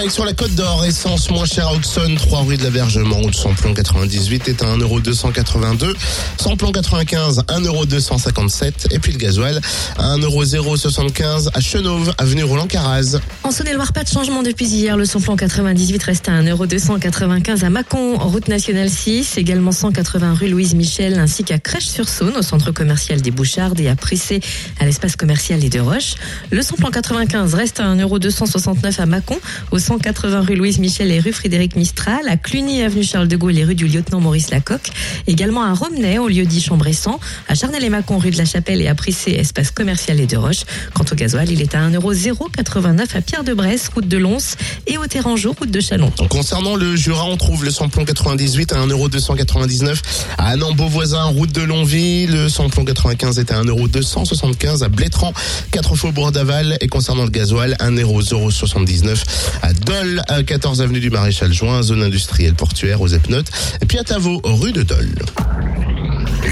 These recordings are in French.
Direction la Côte d'Or, essence moins chère à Auxonne, 3 rue de l'Avergement, où le samplon 98 est à 1,282€, samplon 95 1,257€ et puis le gasoil à 1,075€ à Chenauve, avenue Roland Caraz. En Saône-et-Loire, pas de changement depuis hier. Le samplon 98 reste à 1,295€ à Mâcon, route nationale 6, également 180 rue Louise Michel, ainsi qu'à Crèche-sur-Saône, au centre commercial des Bouchardes et à Prissé, à l'espace commercial des Deux Roches. Le samplon 95 reste à 1,269€ à Mâcon, au 180 rue Louise Michel et rue Frédéric Mistral, à Cluny avenue Charles de Gaulle et rue du lieutenant Maurice Lacocque, également à Romney au lieu dit Chambressan, à Charnel et Mâcon rue de la Chapelle et à Prissé espace commercial et de Roche. Quant au gasoil, il est à 1,089€ à Pierre-de-Bresse, route de Lons et au Terrangeau, route de Chalon. Concernant le Jura, on trouve le samplon 98 à 1,299€ à Annan Beauvoisin, route de Longville. Le samplon 95 est à 1,275€ à Blétran, 4 faubourg d'Aval. Et concernant le gasoil, 1,0 79 à Dole, à 14 avenue du Maréchal Juin, zone industrielle portuaire aux Epnotes, et puis à Tavaux, rue de Dole.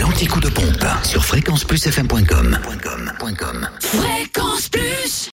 L'anticoup de pompe sur fréquenceplusfm.com. Fréquence Plus